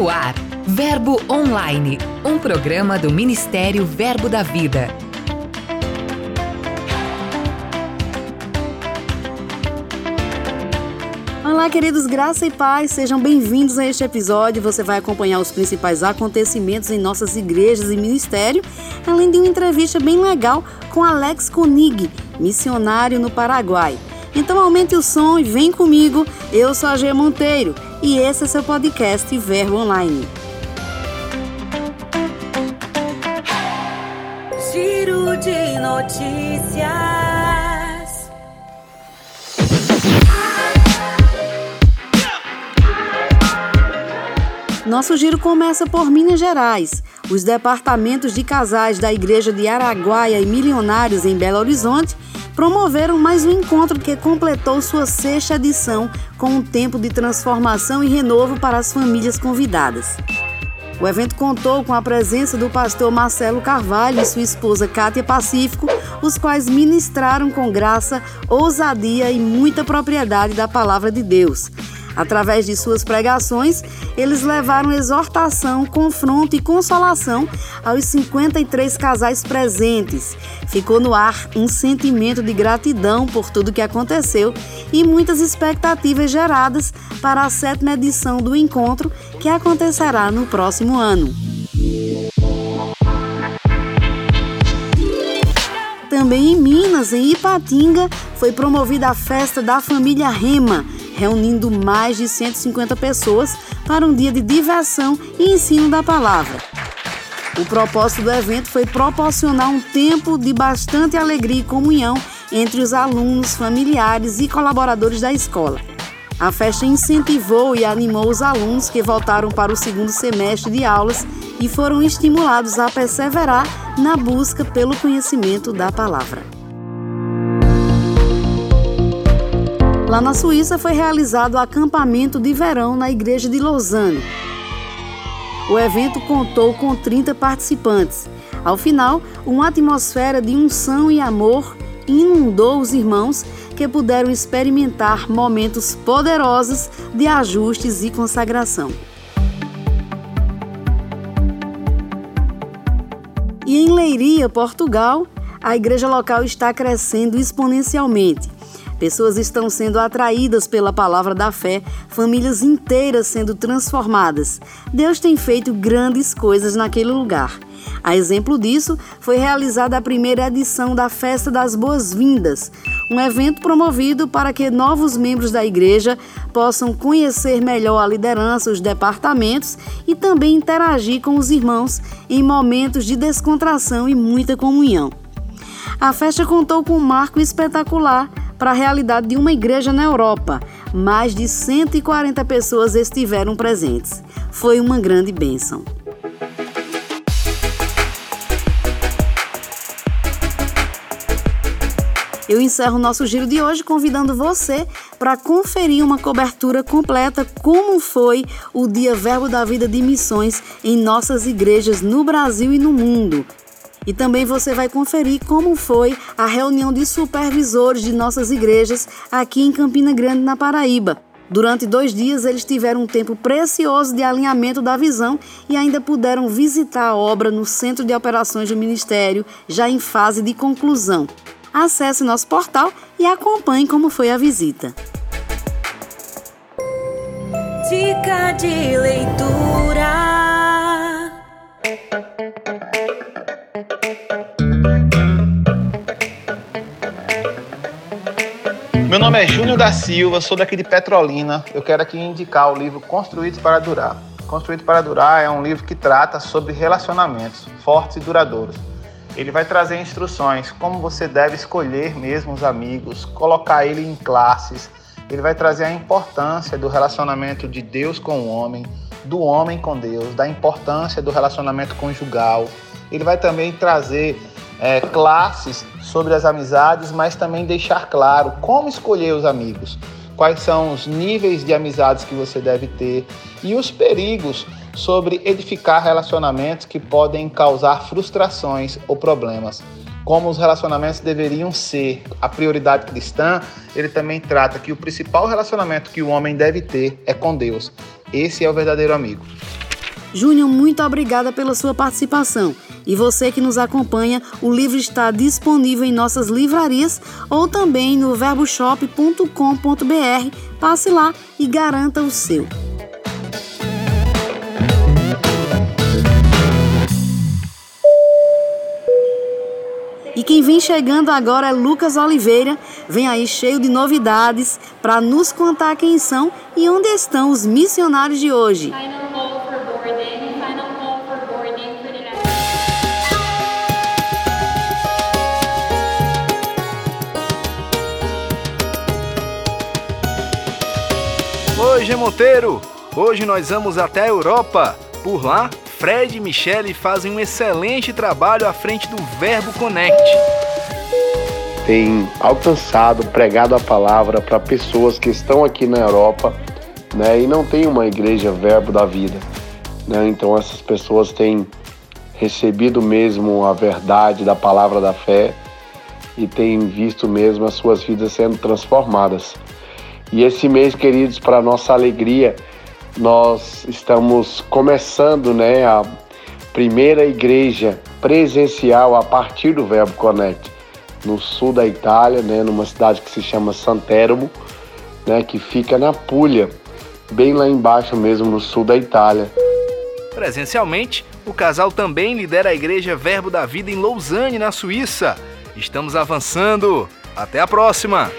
No ar, Verbo Online, um programa do Ministério Verbo da Vida. Olá, queridos, graça e paz, sejam bem-vindos a este episódio. Você vai acompanhar os principais acontecimentos em nossas igrejas e ministério, além de uma entrevista bem legal com Alex Konig, missionário no Paraguai. Então aumente o som e vem comigo. Eu sou a G Monteiro e esse é seu podcast Verbo Online. Giro de notícias. Nosso giro começa por Minas Gerais. Os departamentos de casais da Igreja de Araguaia e Milionários em Belo Horizonte promoveram mais um encontro que completou sua sexta edição com um tempo de transformação e renovo para as famílias convidadas. O evento contou com a presença do pastor Marcelo Carvalho e sua esposa Cátia Pacífico, os quais ministraram com graça, ousadia e muita propriedade da palavra de Deus. Através de suas pregações, eles levaram exortação, confronto e consolação aos 53 casais presentes. Ficou no ar um sentimento de gratidão por tudo que aconteceu e muitas expectativas geradas para a sétima edição do encontro, que acontecerá no próximo ano. Também em Minas, em Ipatinga, foi promovida a festa da família Rema reunindo mais de 150 pessoas para um dia de diversão e ensino da palavra. O propósito do evento foi proporcionar um tempo de bastante alegria e comunhão entre os alunos, familiares e colaboradores da escola. A festa incentivou e animou os alunos que voltaram para o segundo semestre de aulas e foram estimulados a perseverar na busca pelo conhecimento da palavra. Lá na Suíça foi realizado o acampamento de verão na igreja de Lausanne. O evento contou com 30 participantes. Ao final, uma atmosfera de unção e amor inundou os irmãos que puderam experimentar momentos poderosos de ajustes e consagração. E em Leiria, Portugal, a igreja local está crescendo exponencialmente. Pessoas estão sendo atraídas pela palavra da fé, famílias inteiras sendo transformadas. Deus tem feito grandes coisas naquele lugar. A exemplo disso, foi realizada a primeira edição da Festa das Boas-Vindas, um evento promovido para que novos membros da igreja possam conhecer melhor a liderança, os departamentos e também interagir com os irmãos em momentos de descontração e muita comunhão. A festa contou com um marco espetacular para a realidade de uma igreja na Europa. Mais de 140 pessoas estiveram presentes. Foi uma grande bênção. Eu encerro o nosso giro de hoje convidando você para conferir uma cobertura completa como foi o Dia Verbo da Vida de Missões em nossas igrejas no Brasil e no mundo. E também você vai conferir como foi a reunião de supervisores de nossas igrejas aqui em Campina Grande, na Paraíba. Durante dois dias, eles tiveram um tempo precioso de alinhamento da visão e ainda puderam visitar a obra no Centro de Operações do Ministério, já em fase de conclusão. Acesse nosso portal e acompanhe como foi a visita. Dica de leitura. Meu nome é Júnior da Silva, sou daqui de Petrolina. Eu quero aqui indicar o livro Construídos para Durar. Construído para Durar é um livro que trata sobre relacionamentos fortes e duradouros. Ele vai trazer instruções como você deve escolher mesmo os amigos, colocar ele em classes. Ele vai trazer a importância do relacionamento de Deus com o homem, do homem com Deus, da importância do relacionamento conjugal. Ele vai também trazer é, classes sobre as amizades, mas também deixar claro como escolher os amigos, quais são os níveis de amizades que você deve ter e os perigos sobre edificar relacionamentos que podem causar frustrações ou problemas. Como os relacionamentos deveriam ser a prioridade cristã, ele também trata que o principal relacionamento que o homem deve ter é com Deus. Esse é o verdadeiro amigo. Júnior, muito obrigada pela sua participação. E você que nos acompanha, o livro está disponível em nossas livrarias ou também no verboshop.com.br. Passe lá e garanta o seu. E quem vem chegando agora é Lucas Oliveira, vem aí cheio de novidades para nos contar quem são e onde estão os missionários de hoje. Oi, G Monteiro! Hoje nós vamos até a Europa. Por lá, Fred e Michele fazem um excelente trabalho à frente do Verbo Connect. Tem alcançado, pregado a palavra para pessoas que estão aqui na Europa né, e não tem uma igreja Verbo da Vida. Né? Então essas pessoas têm recebido mesmo a verdade da palavra da fé e têm visto mesmo as suas vidas sendo transformadas. E esse mês, queridos, para nossa alegria, nós estamos começando né, a primeira igreja presencial a partir do Verbo Connect, no sul da Itália, né, numa cidade que se chama Santermo, né, que fica na Puglia, bem lá embaixo mesmo, no sul da Itália. Presencialmente, o casal também lidera a Igreja Verbo da Vida em Lausanne, na Suíça. Estamos avançando. Até a próxima!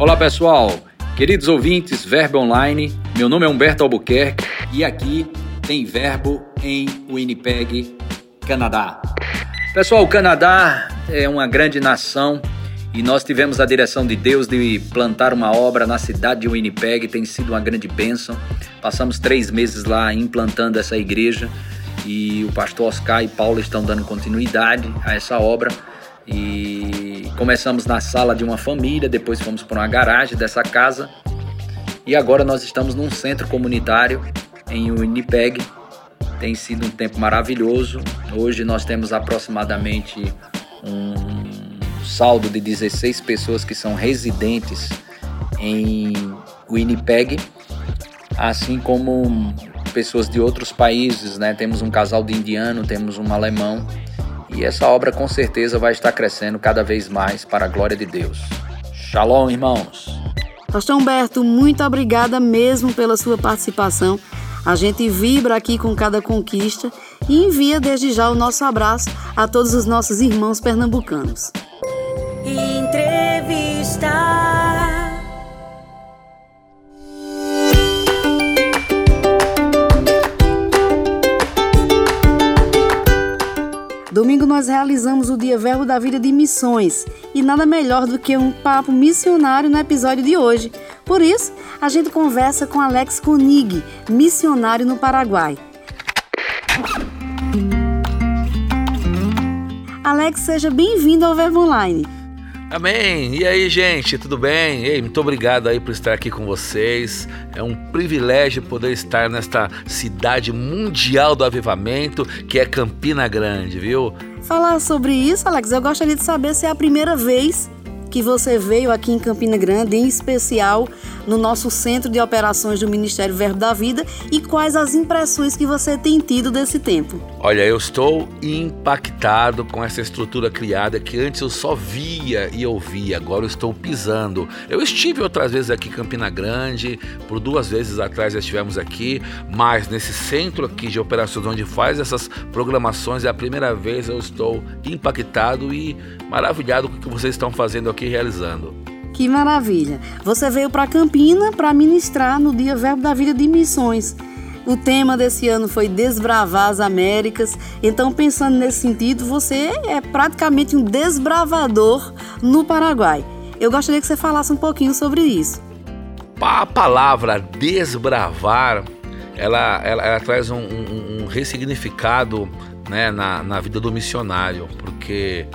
Olá pessoal, queridos ouvintes, Verbo Online. Meu nome é Humberto Albuquerque e aqui tem Verbo em Winnipeg, Canadá. Pessoal, o Canadá é uma grande nação e nós tivemos a direção de Deus de plantar uma obra na cidade de Winnipeg. Tem sido uma grande bênção. Passamos três meses lá implantando essa igreja e o pastor Oscar e Paulo estão dando continuidade a essa obra. E começamos na sala de uma família, depois fomos para uma garagem dessa casa e agora nós estamos num centro comunitário em Winnipeg. Tem sido um tempo maravilhoso. Hoje nós temos aproximadamente um saldo de 16 pessoas que são residentes em Winnipeg, assim como pessoas de outros países, né? Temos um casal de indiano, temos um alemão e essa obra com certeza vai estar crescendo cada vez mais para a glória de Deus. Shalom, irmãos. Pastor Humberto, muito obrigada mesmo pela sua participação. A gente vibra aqui com cada conquista e envia desde já o nosso abraço a todos os nossos irmãos pernambucanos. Entrevista. Nós realizamos o Dia Verbo da Vida de Missões e nada melhor do que um papo missionário no episódio de hoje. Por isso, a gente conversa com Alex Konig, missionário no Paraguai. Alex, seja bem-vindo ao Verbo Online. Amém! E aí, gente, tudo bem? Ei, muito obrigado aí por estar aqui com vocês. É um privilégio poder estar nesta cidade mundial do avivamento, que é Campina Grande, viu? Falar sobre isso, Alex, eu gostaria de saber se é a primeira vez que você veio aqui em Campina Grande, em especial no nosso centro de operações do Ministério Verbo da Vida e quais as impressões que você tem tido desse tempo. Olha, eu estou impactado com essa estrutura criada que antes eu só via e ouvia, agora eu estou pisando. Eu estive outras vezes aqui em Campina Grande, por duas vezes atrás já estivemos aqui, mas nesse centro aqui de operações onde faz essas programações é a primeira vez eu estou impactado e maravilhado com o que vocês estão fazendo aqui realizando. Que maravilha! Você veio para Campina para ministrar no Dia Verbo da Vida de Missões. O tema desse ano foi Desbravar as Américas. Então, pensando nesse sentido, você é praticamente um desbravador no Paraguai. Eu gostaria que você falasse um pouquinho sobre isso. A palavra desbravar, ela, ela, ela traz um, um, um ressignificado né, na, na vida do missionário, porque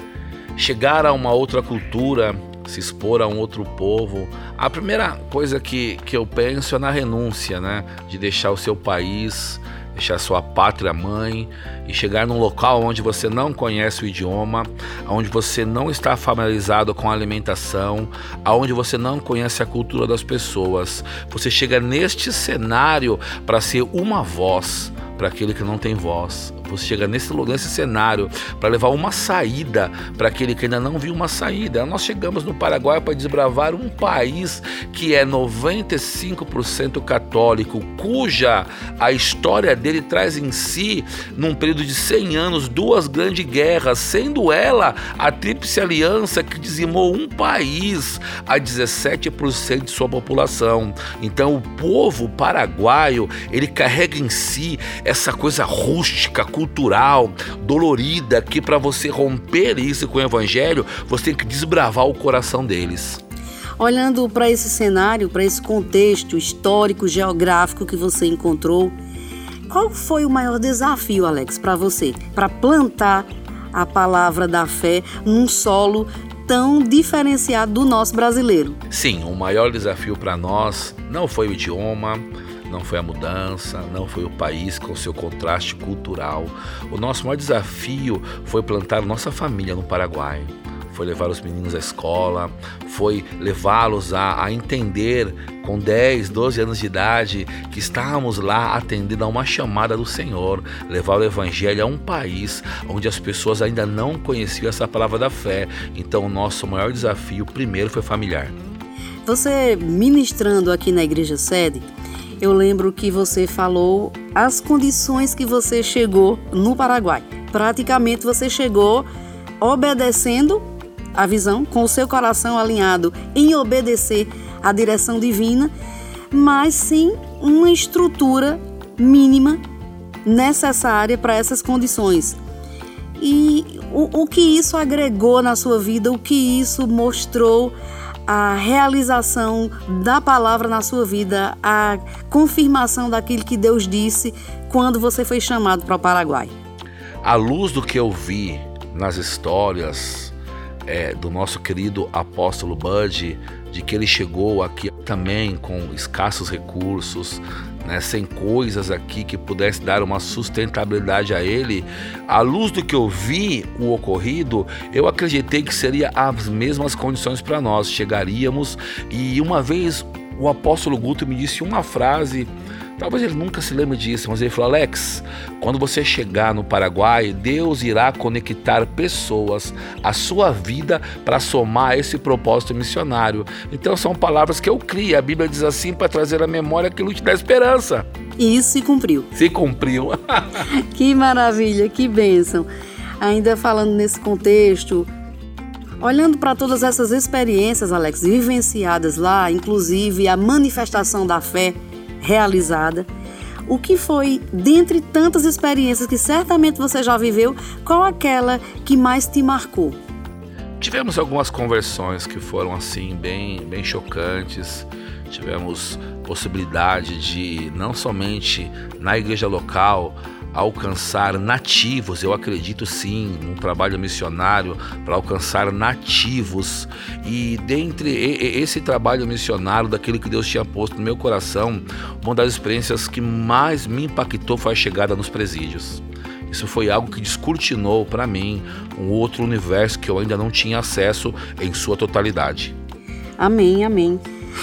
chegar a uma outra cultura, se expor a um outro povo, a primeira coisa que, que eu penso é na renúncia, né? De deixar o seu país, deixar sua pátria mãe e chegar num local onde você não conhece o idioma, onde você não está familiarizado com a alimentação, onde você não conhece a cultura das pessoas. Você chega neste cenário para ser uma voz para aquele que não tem voz. Você chega nesse, nesse cenário para levar uma saída para aquele que ainda não viu uma saída. Nós chegamos no Paraguai para desbravar um país que é 95% católico, cuja a história dele traz em si, num período de 100 anos, duas grandes guerras, sendo ela a Tríplice Aliança que dizimou um país a 17% de sua população. Então, o povo paraguaio ele carrega em si essa coisa rústica, cultural, dolorida, que para você romper isso com o evangelho, você tem que desbravar o coração deles. Olhando para esse cenário, para esse contexto histórico, geográfico que você encontrou, qual foi o maior desafio, Alex, para você, para plantar a palavra da fé num solo tão diferenciado do nosso brasileiro? Sim, o maior desafio para nós não foi o idioma, não foi a mudança, não foi o país com seu contraste cultural. O nosso maior desafio foi plantar nossa família no Paraguai. Foi levar os meninos à escola, foi levá-los a, a entender com 10, 12 anos de idade que estávamos lá atendendo a uma chamada do Senhor, levar o Evangelho a um país onde as pessoas ainda não conheciam essa palavra da fé. Então, o nosso maior desafio primeiro foi familiar. Você ministrando aqui na igreja sede, eu lembro que você falou as condições que você chegou no Paraguai. Praticamente você chegou obedecendo a visão, com o seu coração alinhado em obedecer à direção divina, mas sem uma estrutura mínima necessária para essas condições. E o, o que isso agregou na sua vida, o que isso mostrou a realização da palavra na sua vida, a confirmação daquilo que Deus disse quando você foi chamado para o Paraguai? À luz do que eu vi nas histórias é, do nosso querido apóstolo Bud, de que ele chegou aqui também com escassos recursos, né, sem coisas aqui que pudesse dar uma sustentabilidade a ele, à luz do que eu vi o ocorrido, eu acreditei que seria as mesmas condições para nós. Chegaríamos e uma vez o apóstolo Guto me disse uma frase Talvez ele nunca se lembre disso, mas ele falou: Alex, quando você chegar no Paraguai, Deus irá conectar pessoas à sua vida para somar esse propósito missionário. Então são palavras que eu crio. A Bíblia diz assim para trazer à memória aquilo que te dá esperança. E isso se cumpriu. Se cumpriu. que maravilha, que bênção. Ainda falando nesse contexto, Olhando para todas essas experiências, Alex, vivenciadas lá, inclusive a manifestação da fé, realizada. O que foi, dentre tantas experiências que certamente você já viveu, qual aquela que mais te marcou? Tivemos algumas conversões que foram assim bem, bem chocantes. Tivemos possibilidade de não somente na igreja local alcançar nativos, eu acredito sim, num trabalho missionário para alcançar nativos. E dentre esse trabalho missionário, daquilo que Deus tinha posto no meu coração, uma das experiências que mais me impactou foi a chegada nos presídios. Isso foi algo que descortinou para mim um outro universo que eu ainda não tinha acesso em sua totalidade. Amém, amém.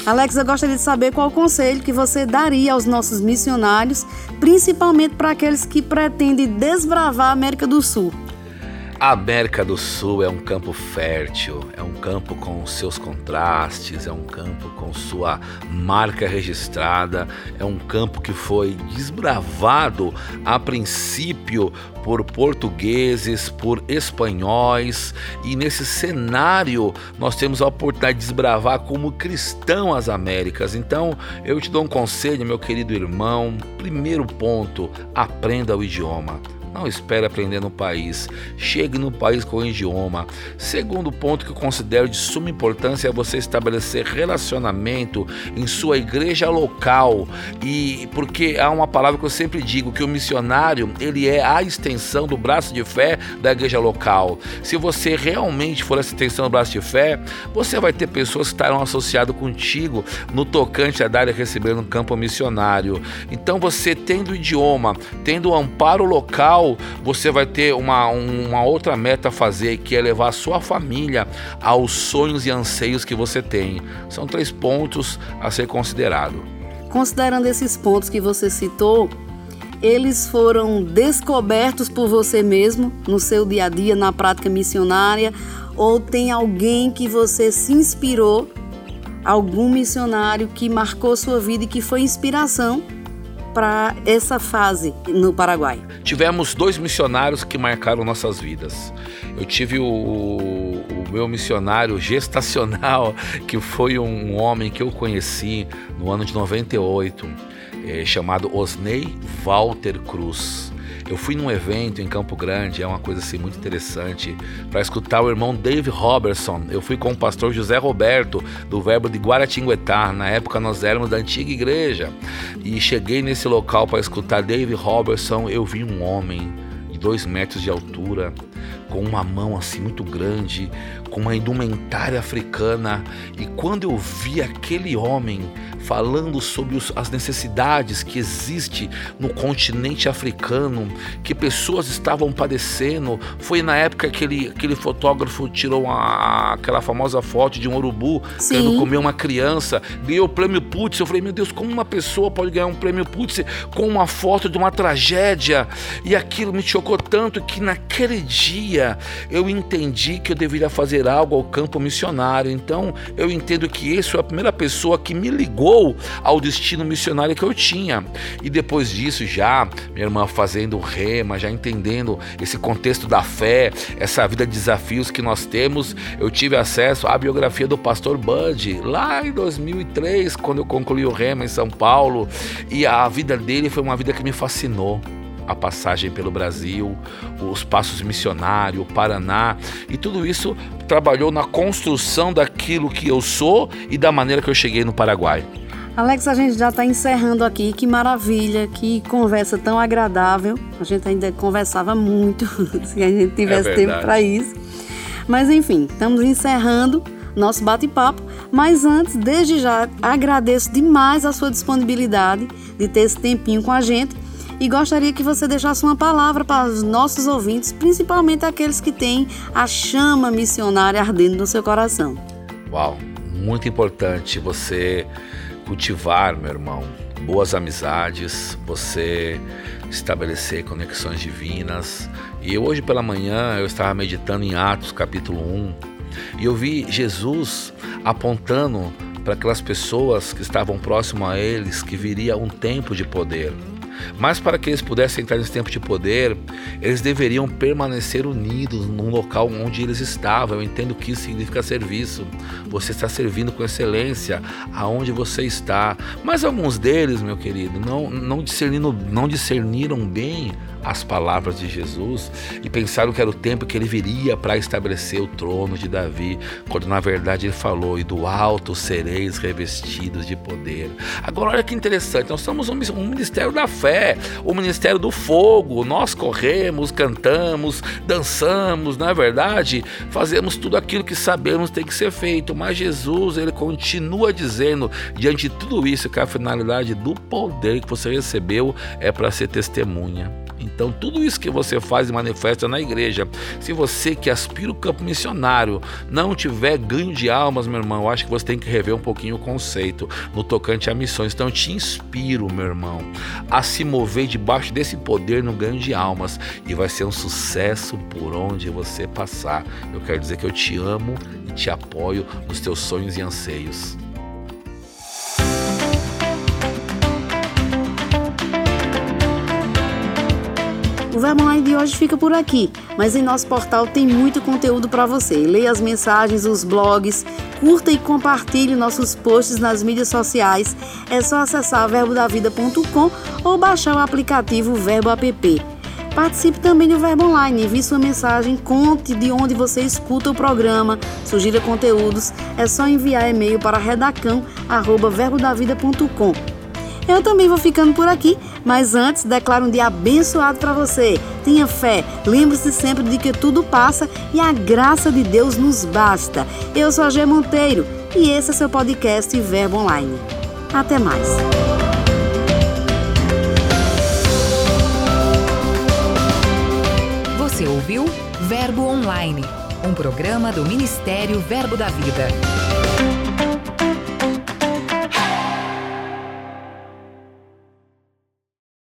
Alex, eu gostaria de saber qual conselho que você daria aos nossos missionários, principalmente para aqueles que pretendem desbravar a América do Sul. A América do Sul é um campo fértil, é um campo com seus contrastes, é um campo com sua marca registrada, é um campo que foi desbravado a princípio por portugueses, por espanhóis, e nesse cenário nós temos a oportunidade de desbravar como cristão as Américas. Então eu te dou um conselho, meu querido irmão. Primeiro ponto, aprenda o idioma Não espere aprender no país. Chegue no país com o idioma. Segundo ponto que eu considero de suma importância é você estabelecer relacionamento em sua igreja local. E porque há uma palavra que eu sempre digo que o missionário, ele é a extensão do braço de fé da igreja local. Se você realmente for essa extensão do braço de fé, você vai ter pessoas que estarão associadas contigo no tocante a dar e receber no campo missionário. Então você tendo o idioma, tendo o amparo local, você vai ter uma, uma outra meta a fazer, que é levar a sua família aos sonhos e anseios que você tem. São três pontos a ser considerado. Considerando esses pontos que você citou, eles foram descobertos por você mesmo no seu dia a dia, na prática missionária, ou tem alguém que você se inspirou, algum missionário que marcou sua vida e que foi inspiração para essa fase no Paraguai? Tivemos dois missionários que marcaram nossas vidas. Eu tive o, o meu missionário gestacional, que foi um homem que eu conheci no ano de 98, é, chamado Osney Walter Cruz. Eu fui num evento em Campo Grande, é uma coisa assim muito interessante, para escutar o irmão Dave Robertson. Eu fui com o pastor José Roberto, do Verbo de Guaratinguetá. Na época nós éramos da antiga igreja. E cheguei nesse local para escutar Dave Robertson. Eu vi um homem de dois metros de altura, com uma mão assim muito grande, com uma indumentária africana. E quando eu vi aquele homem falando sobre os, as necessidades que existe no continente africano, que pessoas estavam padecendo. Foi na época que aquele, aquele fotógrafo tirou a, aquela famosa foto de um urubu Sim. querendo comer uma criança, ganhou o prêmio Pulitzer. Eu falei, meu Deus, como uma pessoa pode ganhar um prêmio Pulitzer com uma foto de uma tragédia? E aquilo me chocou tanto que naquele dia eu entendi que eu deveria fazer algo ao campo missionário. Então eu entendo que esse foi a primeira pessoa que me ligou ao destino missionário que eu tinha. E depois disso, já, minha irmã, fazendo rema, já entendendo esse contexto da fé, essa vida de desafios que nós temos, eu tive acesso à biografia do pastor Bud, lá em 2003, quando eu concluí o rema em São Paulo. E a vida dele foi uma vida que me fascinou a passagem pelo Brasil, os passos missionários, o Paraná, e tudo isso trabalhou na construção daquilo que eu sou e da maneira que eu cheguei no Paraguai. Alex, a gente já está encerrando aqui. Que maravilha, que conversa tão agradável. A gente ainda conversava muito, se a gente tivesse é tempo para isso. Mas enfim, estamos encerrando nosso bate-papo. Mas antes, desde já, agradeço demais a sua disponibilidade de ter esse tempinho com a gente e gostaria que você deixasse uma palavra para os nossos ouvintes, principalmente aqueles que têm a chama missionária ardendo no seu coração. Uau, muito importante você cultivar, meu irmão, boas amizades, você estabelecer conexões divinas. E hoje pela manhã eu estava meditando em Atos capítulo 1 e eu vi Jesus apontando para aquelas pessoas que estavam próximo a eles que viria um tempo de poder. Mas para que eles pudessem entrar nesse tempo de poder, eles deveriam permanecer unidos num local onde eles estavam. Eu entendo que isso significa serviço. Você está servindo com excelência aonde você está. Mas alguns deles, meu querido, não, não, não discerniram bem as palavras de Jesus e pensaram que era o tempo que ele viria para estabelecer o trono de Davi, quando na verdade ele falou: E do alto sereis revestidos de poder. Agora, olha que interessante, nós somos um, ministério da fé, o um ministério do fogo. Nós corremos, cantamos, dançamos, na é verdade, fazemos tudo aquilo que sabemos tem que ser feito, mas Jesus, ele continua dizendo, diante de tudo isso, que a finalidade do poder que você recebeu é para ser testemunha. Então, tudo isso que você faz e manifesta na igreja, se você que aspira o campo missionário não tiver ganho de almas, meu irmão, eu acho que você tem que rever um pouquinho o conceito no tocante a missões. Então, eu te inspiro, meu irmão, a se mover debaixo desse poder no ganho de almas e vai ser um sucesso por onde você passar. Eu quero dizer que eu te amo e te apoio nos teus sonhos e anseios. Verbo Online de hoje fica por aqui, mas em nosso portal tem muito conteúdo para você. Leia as mensagens, os blogs, curta e compartilhe nossos posts nas mídias sociais. É só acessar verbodavida.com ou baixar o aplicativo Verbo App. Participe também do Verbo Online, envie sua mensagem, conte de onde você escuta o programa, sugira conteúdos. É só enviar e-mail para redacão@verbodavida.com. Eu também vou ficando por aqui, mas antes declaro um dia abençoado para você. Tenha fé, lembre-se sempre de que tudo passa e a graça de Deus nos basta. Eu sou a G Monteiro e esse é seu podcast Verbo Online. Até mais. Você ouviu Verbo Online, um programa do Ministério Verbo da Vida.